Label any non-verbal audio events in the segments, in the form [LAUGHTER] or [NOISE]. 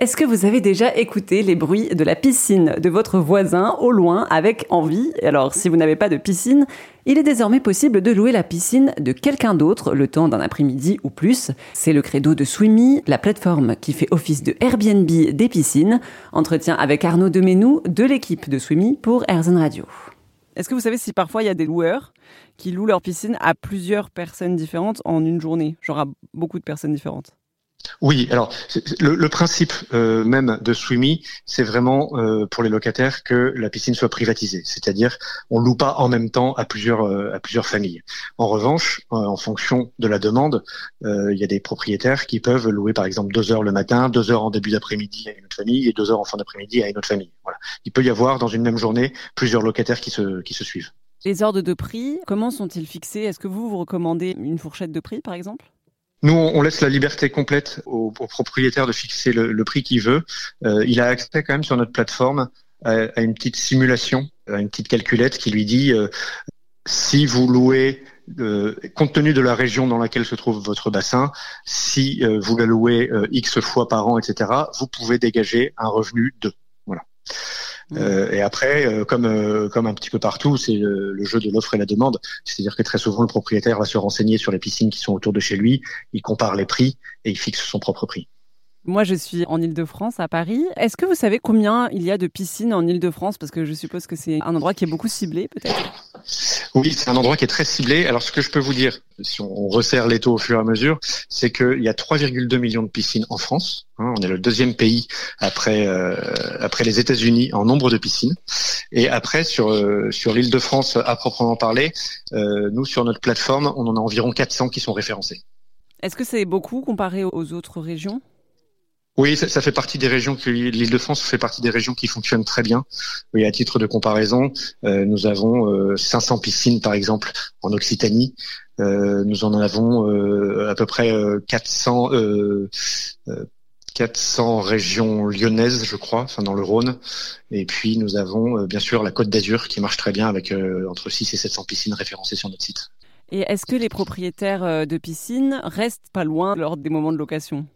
Est-ce que vous avez déjà écouté les bruits de la piscine de votre voisin au loin avec envie? Alors, si vous n'avez pas de piscine, il est désormais possible de louer la piscine de quelqu'un d'autre le temps d'un après-midi ou plus. C'est le credo de Swimmy, la plateforme qui fait office de Airbnb des piscines. Entretien avec Arnaud Demenou de l'équipe de Swimmy pour Airzen Radio. Est-ce que vous savez si parfois il y a des loueurs qui louent leur piscine à plusieurs personnes différentes en une journée, genre à beaucoup de personnes différentes oui, alors le, principe euh, même de Swimmy, c'est vraiment euh, pour les locataires que la piscine soit privatisée, c'est-à-dire on loue pas en même temps à plusieurs euh, à plusieurs familles. En revanche, en fonction de la demande, il y a des propriétaires qui peuvent louer par exemple deux heures le matin, deux heures en début d'après-midi à une autre famille et deux heures en fin d'après-midi à une autre famille. Voilà. Il peut y avoir dans une même journée plusieurs locataires qui se qui se suivent. Les ordres de prix, comment sont-ils fixés? Est-ce que vous vous recommandez une fourchette de prix par exemple? Nous, on laisse la liberté complète au, propriétaire de fixer le, prix qu'il veut. Euh, il a accès quand même sur notre plateforme à, une petite simulation, à une petite calculette qui lui dit euh, si vous louez, euh, compte tenu de la région dans laquelle se trouve votre bassin, si vous la louez x fois par an, etc., vous pouvez dégager un revenu de. Voilà. Euh, et après, euh, comme euh, comme un petit peu partout, c'est le, jeu de l'offre et la demande. C'est-à-dire que très souvent, le propriétaire va se renseigner sur les piscines qui sont autour de chez lui, il compare les prix et il fixe son propre prix. Moi, je suis en Ile-de-France, à Paris. Est-ce que vous savez combien il y a de piscines en Ile-de-France Parce que je suppose que c'est un endroit qui est beaucoup ciblé, peut-être Oui, c'est un endroit qui est très ciblé. Alors, ce que je peux vous dire, si on resserre les taux au fur et à mesure, c'est qu'il y a 3,2 millions de piscines en France. Hein. on est le deuxième pays après euh, après les États-Unis en nombre de piscines. Et après, sur euh, sur l'Île-de-France à proprement parler, euh, nous, sur notre plateforme, on en a environ 400 qui sont référencés. Est-ce que c'est beaucoup comparé aux autres régions? Oui, ça, fait partie des régions que l'Île-de-France fait partie des régions qui fonctionnent très bien. Oui, à titre de comparaison, euh, nous avons 500 euh, piscines par exemple en Occitanie. Euh, nous en avons à peu près 400 400 régions lyonnaises, je crois, enfin dans le Rhône. Et puis nous avons bien sûr la Côte d'Azur qui marche très bien avec entre 6 et 700 piscines référencées sur notre site. Et est-ce que les propriétaires de piscines restent pas loin lors des moments de location?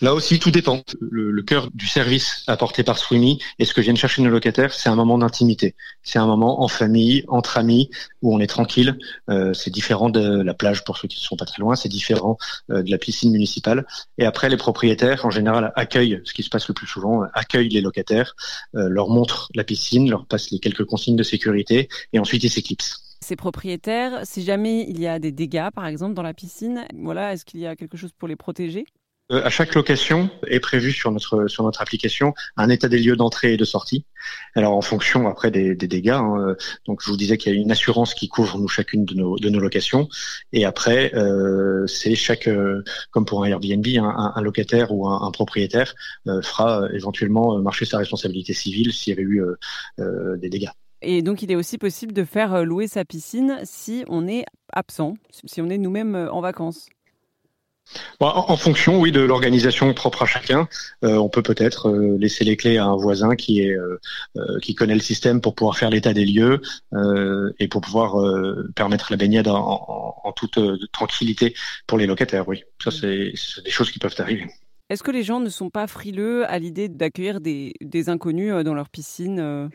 Là aussi, tout dépend. Le, cœur du service apporté par Swimmy et ce que viennent chercher nos locataires, c'est un moment d'intimité. C'est un moment en famille, entre amis, où on est tranquille. Euh, c'est différent de la plage pour ceux qui ne sont pas très loin. C'est différent euh, de la piscine municipale. Et après, les propriétaires, en général, accueillent, ce qui se passe le plus souvent, accueillent les locataires, euh, leur montrent la piscine, leur passent les quelques consignes de sécurité, et ensuite ils s'éclipsent ces propriétaires, si jamais il y a des dégâts, par exemple, dans la piscine, voilà, est-ce qu'il y a quelque chose pour les protéger? À chaque location est prévu sur notre sur notre application un état des lieux d'entrée et de sortie. Alors en fonction après des, des dégâts. Hein, euh, donc je vous disais qu'il y a une assurance qui couvre nous chacune de nos de nos locations. Et après euh, c'est chaque comme pour un Airbnb un, un locataire ou un, un propriétaire fera éventuellement marcher sa responsabilité civile s'il y avait eu des dégâts. Et donc, il est aussi possible de faire louer sa piscine si on est absent, si on est nous-mêmes en vacances en, fonction, oui, de l'organisation propre à chacun, euh, on peut peut-être euh, laisser les clés à un voisin qui est euh, qui connaît le système pour pouvoir faire l'état des lieux et pour pouvoir permettre la baignade en, toute tranquillité pour les locataires. Oui, ça c'est des choses qui peuvent arriver. Est-ce que les gens ne sont pas frileux à l'idée d'accueillir des, des, inconnus dans leur piscine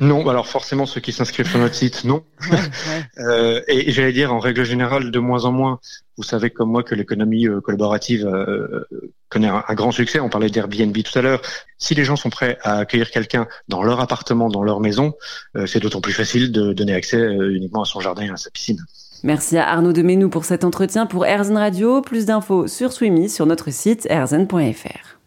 non, alors forcément ceux qui s'inscrivent sur notre site, non. [LAUGHS] euh, et, j'allais dire en règle générale de moins en moins. Vous savez comme moi que l'économie euh, collaborative euh, connaît un, grand succès. On parlait d'Airbnb tout à l'heure. Si les gens sont prêts à accueillir quelqu'un dans leur appartement, dans leur maison, euh, c'est d'autant plus facile de donner accès uniquement à son jardin et à sa piscine. Merci à Arnaud Demenou pour cet entretien pour Erzen Radio. Plus d'infos sur Swimmy sur notre site erzen.fr.